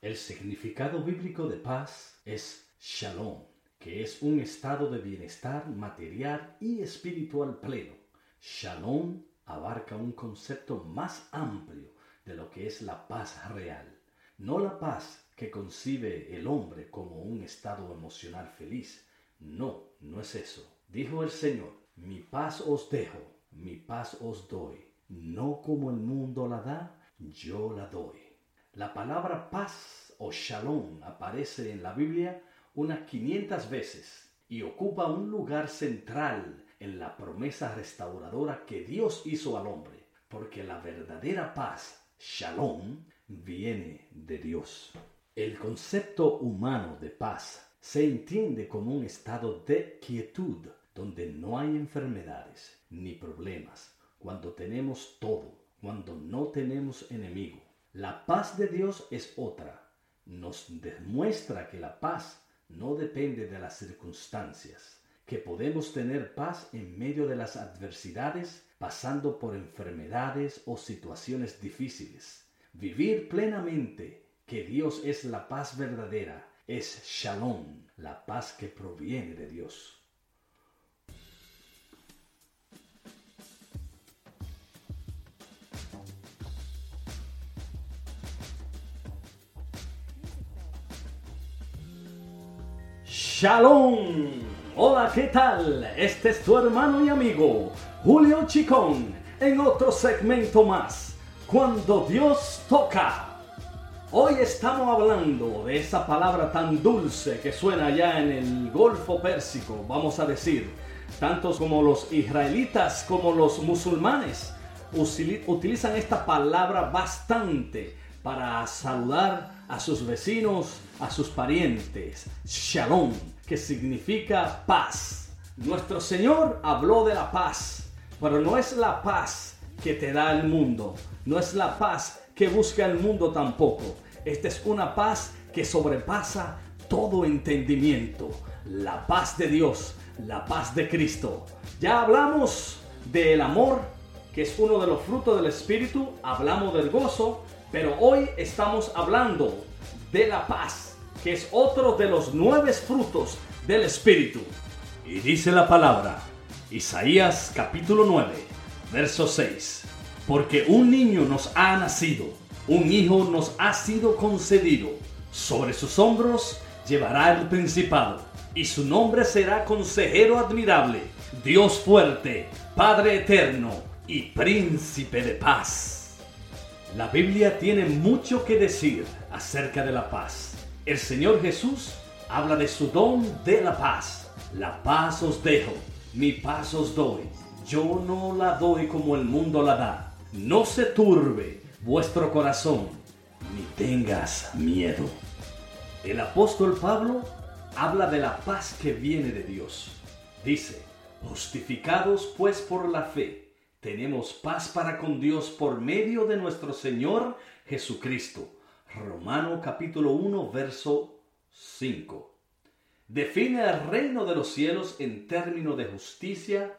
El significado bíblico de paz es shalom, que es un estado de bienestar material y espiritual pleno. Shalom abarca un concepto más amplio de lo que es la paz real. No la paz que concibe el hombre como un estado emocional feliz. No, no es eso. Dijo el Señor, mi paz os dejo, mi paz os doy. No como el mundo la da, yo la doy. La palabra paz o shalom aparece en la Biblia unas 500 veces y ocupa un lugar central en la promesa restauradora que Dios hizo al hombre, porque la verdadera paz, shalom, viene de Dios. El concepto humano de paz se entiende como un estado de quietud, donde no hay enfermedades ni problemas, cuando tenemos todo, cuando no tenemos enemigo. La paz de Dios es otra. Nos demuestra que la paz no depende de las circunstancias, que podemos tener paz en medio de las adversidades, pasando por enfermedades o situaciones difíciles. Vivir plenamente que Dios es la paz verdadera, es shalom, la paz que proviene de Dios. Shalom. Hola, ¿qué tal? Este es tu hermano y amigo Julio Chicón en otro segmento más, cuando Dios toca. Hoy estamos hablando de esa palabra tan dulce que suena allá en el Golfo Pérsico, vamos a decir, tantos como los israelitas como los musulmanes utilizan esta palabra bastante para saludar a sus vecinos, a sus parientes. Shalom, que significa paz. Nuestro Señor habló de la paz, pero no es la paz que te da el mundo, no es la paz que busca el mundo tampoco. Esta es una paz que sobrepasa todo entendimiento. La paz de Dios, la paz de Cristo. Ya hablamos del amor, que es uno de los frutos del Espíritu, hablamos del gozo, pero hoy estamos hablando de la paz, que es otro de los nueve frutos del Espíritu. Y dice la palabra, Isaías capítulo 9, verso 6, porque un niño nos ha nacido, un hijo nos ha sido concedido, sobre sus hombros llevará el principado, y su nombre será consejero admirable, Dios fuerte, Padre eterno y príncipe de paz. La Biblia tiene mucho que decir acerca de la paz. El Señor Jesús habla de su don de la paz. La paz os dejo, mi paz os doy. Yo no la doy como el mundo la da. No se turbe vuestro corazón, ni tengas miedo. El apóstol Pablo habla de la paz que viene de Dios. Dice, justificados pues por la fe tenemos paz para con Dios por medio de nuestro Señor Jesucristo. Romano capítulo 1, verso 5. Define el reino de los cielos en términos de justicia,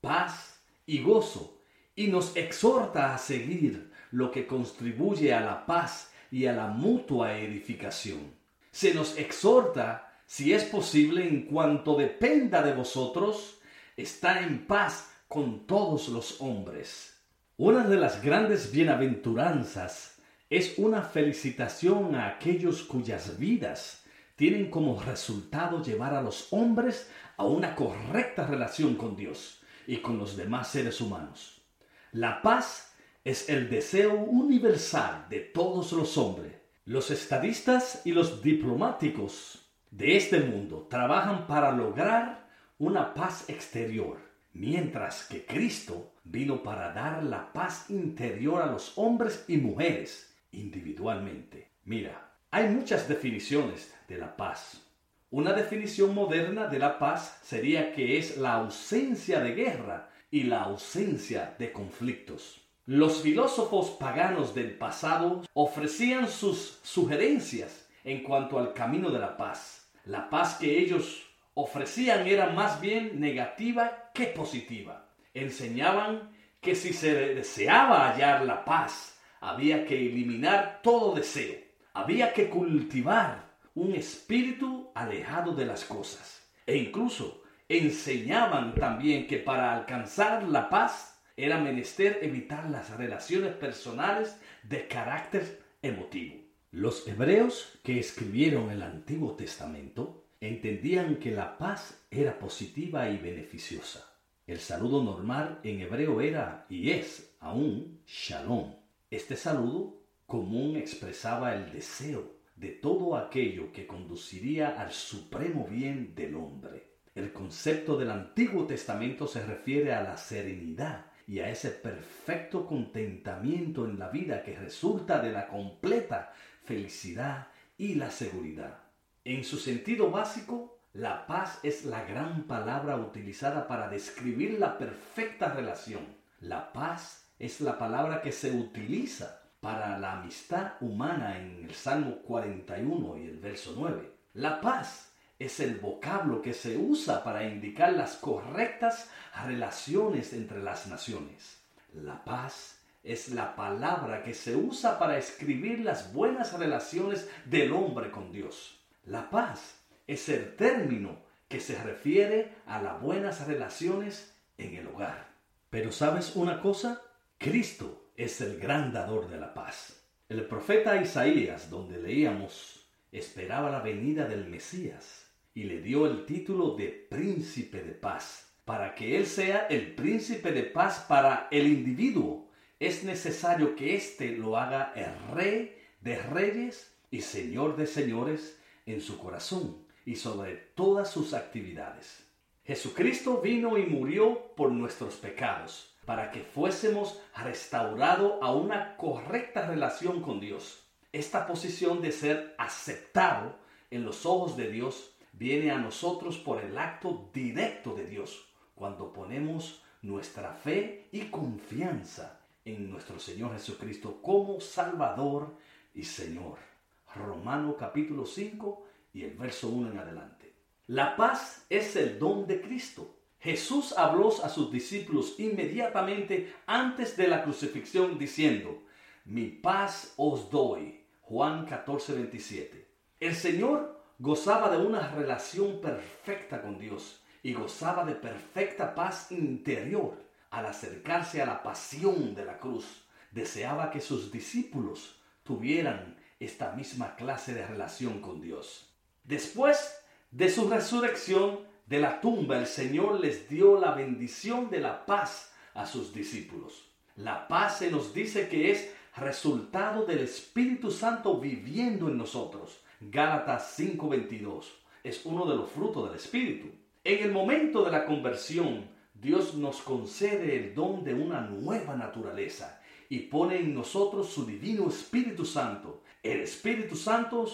paz y gozo, y nos exhorta a seguir lo que contribuye a la paz y a la mutua edificación. Se nos exhorta, si es posible, en cuanto dependa de vosotros, estar en paz con todos los hombres. Una de las grandes bienaventuranzas es una felicitación a aquellos cuyas vidas tienen como resultado llevar a los hombres a una correcta relación con Dios y con los demás seres humanos. La paz es el deseo universal de todos los hombres. Los estadistas y los diplomáticos de este mundo trabajan para lograr una paz exterior mientras que Cristo vino para dar la paz interior a los hombres y mujeres individualmente. Mira, hay muchas definiciones de la paz. Una definición moderna de la paz sería que es la ausencia de guerra y la ausencia de conflictos. Los filósofos paganos del pasado ofrecían sus sugerencias en cuanto al camino de la paz. La paz que ellos ofrecían era más bien negativa que positiva. Enseñaban que si se deseaba hallar la paz, había que eliminar todo deseo, Había que cultivar un espíritu alejado de las cosas. E incluso enseñaban también que para alcanzar la paz era menester evitar las relaciones personales de carácter emotivo. Los hebreos que escribieron el Antiguo Testamento entendían que la paz era positiva y beneficiosa. El saludo normal en hebreo era y es aún shalom. Este saludo común expresaba el deseo de todo aquello que conduciría al supremo bien del hombre. El concepto del Antiguo Testamento se refiere a la serenidad y a ese perfecto contentamiento en la vida que resulta de la completa felicidad y la seguridad. En su sentido básico, la paz es la gran palabra utilizada para describir la perfecta relación. La paz es la palabra que se utiliza para la amistad humana en el Salmo 41 y el verso 9. La paz es el vocablo que se usa para indicar las correctas relaciones entre las naciones. La paz es la palabra que se usa para escribir las buenas relaciones del hombre con Dios. La paz es el término que se refiere a las buenas relaciones en el hogar. Pero ¿sabes una cosa? Cristo es el gran dador de la paz. El profeta Isaías, donde leíamos, esperaba la venida del Mesías y le dio el título de príncipe de paz. Para que él sea el príncipe de paz para el individuo, es necesario que éste lo haga el rey de reyes y señor de señores en su corazón y sobre todas sus actividades. Jesucristo vino y murió por nuestros pecados para que fuésemos restaurados a una correcta relación con Dios. Esta posición de ser aceptado en los ojos de Dios viene a nosotros por el acto directo de Dios, cuando ponemos nuestra fe y confianza en nuestro Señor Jesucristo como Salvador y Señor. Romano capítulo 5 y el verso 1 en adelante. La paz es el don de Cristo Jesús habló a sus discípulos inmediatamente antes de la crucifixión diciendo, mi paz os doy. Juan 14, 27. El Señor gozaba de una relación perfecta con Dios y gozaba de perfecta paz interior al acercarse a la pasión de la cruz. Deseaba que sus discípulos tuvieran esta misma clase de relación con Dios. Después de su resurrección, de la tumba el Señor les dio la bendición de la paz a sus discípulos. La paz se nos dice que es resultado del Espíritu Santo viviendo en nosotros. Gálatas 5:22 es uno de los frutos del Espíritu. En el momento de la conversión, Dios nos concede el don de una nueva naturaleza y pone en nosotros su divino Espíritu Santo. El Espíritu Santo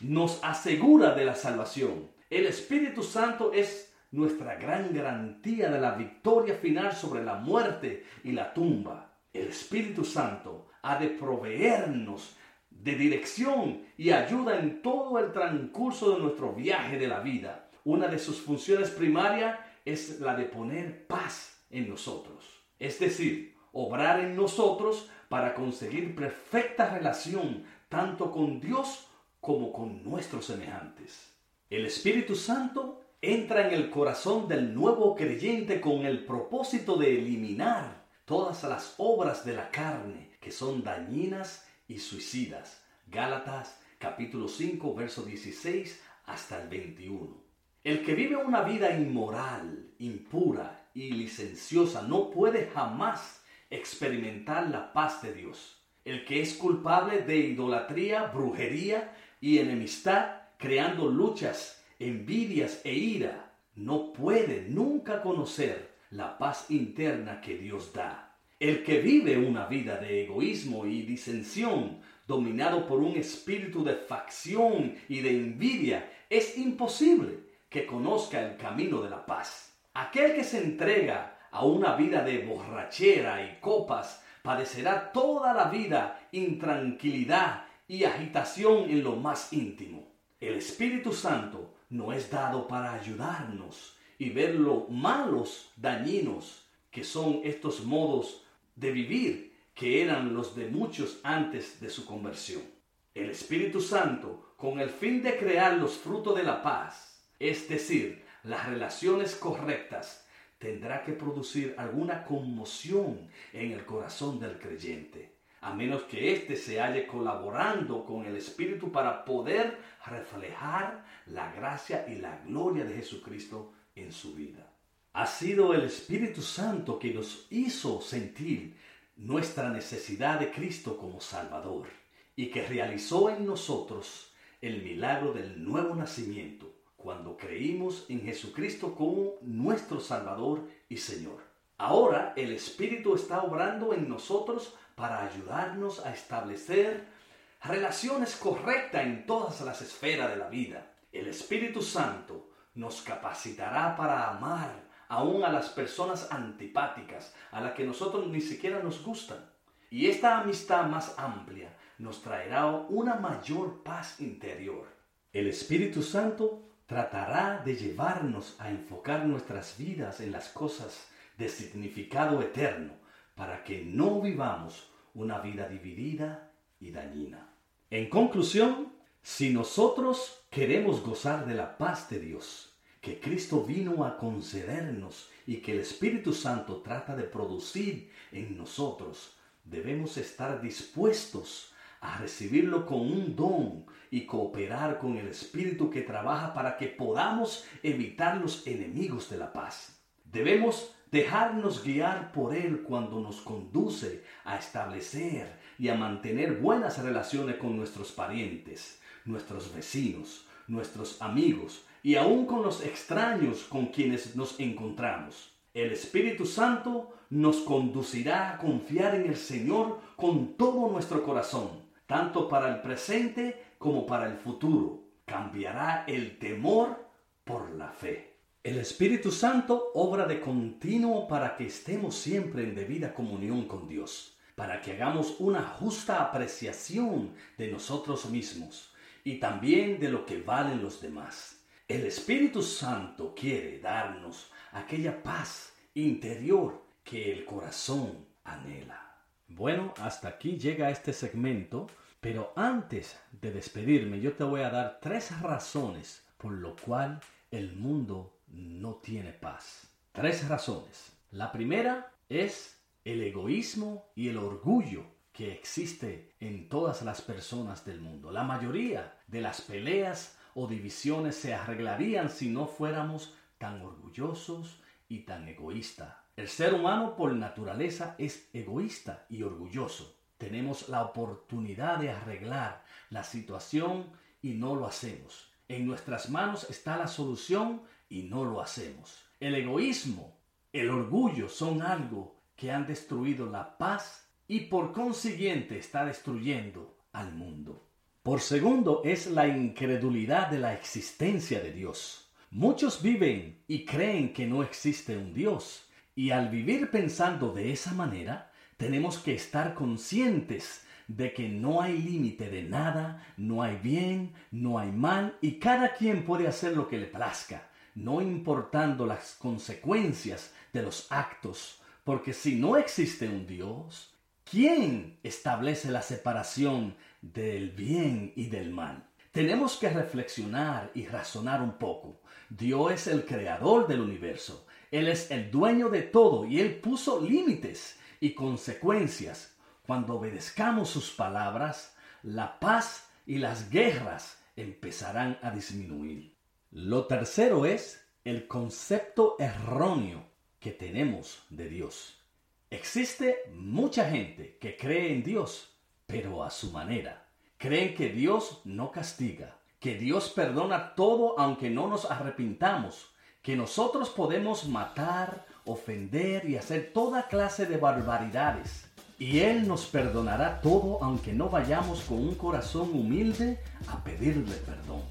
nos asegura de la salvación. El Espíritu Santo es nuestra gran garantía de la victoria final sobre la muerte y la tumba. El Espíritu Santo ha de proveernos de dirección y ayuda en todo el transcurso de nuestro viaje de la vida. Una de sus funciones primarias es la de poner paz en nosotros. Es decir, obrar en nosotros para conseguir perfecta relación tanto con Dios como con nuestros semejantes. El Espíritu Santo entra en el corazón del nuevo creyente con el propósito de eliminar todas las obras de la carne que son dañinas y suicidas. Gálatas capítulo 5 verso 16 hasta el 21. El que vive una vida inmoral, impura y licenciosa no puede jamás experimentar la paz de Dios. El que es culpable de idolatría, brujería y enemistad creando luchas, envidias e ira, no puede nunca conocer la paz interna que Dios da. El que vive una vida de egoísmo y disensión, dominado por un espíritu de facción y de envidia, es imposible que conozca el camino de la paz. Aquel que se entrega a una vida de borrachera y copas padecerá toda la vida intranquilidad y agitación en lo más íntimo. El Espíritu Santo no es dado para ayudarnos y ver lo malos, dañinos que son estos modos de vivir que eran los de muchos antes de su conversión. El Espíritu Santo, con el fin de crear los frutos de la paz, es decir, las relaciones correctas, tendrá que producir alguna conmoción en el corazón del creyente, a menos que éste se halle colaborando con el Espíritu para poder reflejar la gracia y la gloria de Jesucristo en su vida. Ha sido el Espíritu Santo que nos hizo sentir nuestra necesidad de Cristo como Salvador y que realizó en nosotros el milagro del nuevo nacimiento cuando creímos en Jesucristo como nuestro Salvador y Señor. Ahora el Espíritu está obrando en nosotros para ayudarnos a establecer relaciones correctas en todas las esferas de la vida. El Espíritu Santo nos capacitará para amar aún a las personas antipáticas, a las que nosotros ni siquiera nos gustan. Y esta amistad más amplia nos traerá una mayor paz interior. El Espíritu Santo tratará de llevarnos a enfocar nuestras vidas en las cosas de significado eterno para que no vivamos una vida dividida y dañina. En conclusión, si nosotros queremos gozar de la paz de Dios, que Cristo vino a concedernos y que el Espíritu Santo trata de producir en nosotros, debemos estar dispuestos a recibirlo con un don y cooperar con el Espíritu que trabaja para que podamos evitar los enemigos de la paz. Debemos dejarnos guiar por Él cuando nos conduce a establecer y a mantener buenas relaciones con nuestros parientes, nuestros vecinos, nuestros amigos y aún con los extraños con quienes nos encontramos. El Espíritu Santo nos conducirá a confiar en el Señor con todo nuestro corazón tanto para el presente como para el futuro. Cambiará el temor por la fe. El Espíritu Santo obra de continuo para que estemos siempre en debida comunión con Dios, para que hagamos una justa apreciación de nosotros mismos y también de lo que valen los demás. El Espíritu Santo quiere darnos aquella paz interior que el corazón anhela. Bueno, hasta aquí llega este segmento, pero antes de despedirme yo te voy a dar tres razones por lo cual el mundo no tiene paz. Tres razones. La primera es el egoísmo y el orgullo que existe en todas las personas del mundo. La mayoría de las peleas o divisiones se arreglarían si no fuéramos tan orgullosos y tan egoístas el ser humano por naturaleza es egoísta y orgulloso. Tenemos la oportunidad de arreglar la situación y no lo hacemos. En nuestras manos está la solución y no lo hacemos. El egoísmo, el orgullo son algo que han destruido la paz y por consiguiente está destruyendo al mundo. Por segundo es la incredulidad de la existencia de Dios. Muchos viven y creen que no existe un Dios y al vivir pensando de esa manera, tenemos que estar conscientes de que no hay límite de nada, no hay bien, no hay mal, y cada quien puede hacer lo que le plazca, no importando las consecuencias de los actos, porque si no existe un Dios, ¿quién establece la separación del bien y del mal? Tenemos que reflexionar y razonar un poco. Dios es el creador del universo. Él es el dueño de todo y Él puso límites y consecuencias. Cuando obedezcamos sus palabras, la paz y las guerras empezarán a disminuir. Lo tercero es el concepto erróneo que tenemos de Dios. Existe mucha gente que cree en Dios, pero a su manera. Creen que Dios no castiga, que Dios perdona todo aunque no nos arrepintamos que nosotros podemos matar, ofender y hacer toda clase de barbaridades. Y Él nos perdonará todo aunque no vayamos con un corazón humilde a pedirle perdón.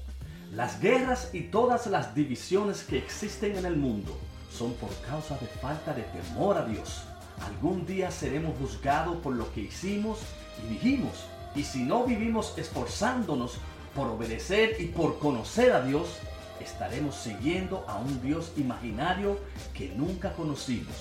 Las guerras y todas las divisiones que existen en el mundo son por causa de falta de temor a Dios. Algún día seremos juzgados por lo que hicimos y dijimos. Y si no vivimos esforzándonos por obedecer y por conocer a Dios, estaremos siguiendo a un Dios imaginario que nunca conocimos,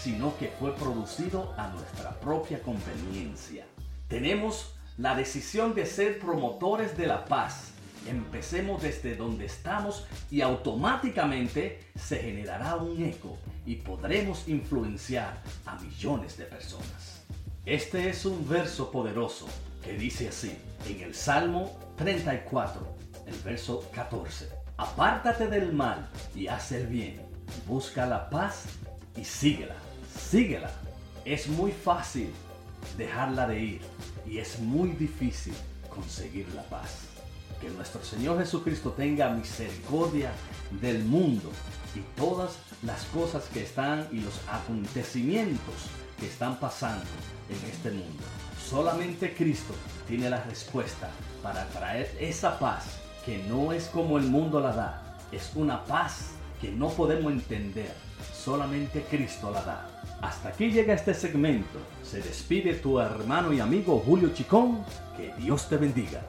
sino que fue producido a nuestra propia conveniencia. Tenemos la decisión de ser promotores de la paz. Empecemos desde donde estamos y automáticamente se generará un eco y podremos influenciar a millones de personas. Este es un verso poderoso que dice así en el Salmo 34, el verso 14. Apártate del mal y haz el bien. Busca la paz y síguela. Síguela. Es muy fácil dejarla de ir y es muy difícil conseguir la paz. Que nuestro Señor Jesucristo tenga misericordia del mundo y todas las cosas que están y los acontecimientos que están pasando en este mundo. Solamente Cristo tiene la respuesta para traer esa paz que no es como el mundo la da. Es una paz que no podemos entender. Solamente Cristo la da. Hasta aquí llega este segmento. Se despide tu hermano y amigo Julio Chicón. Que Dios te bendiga.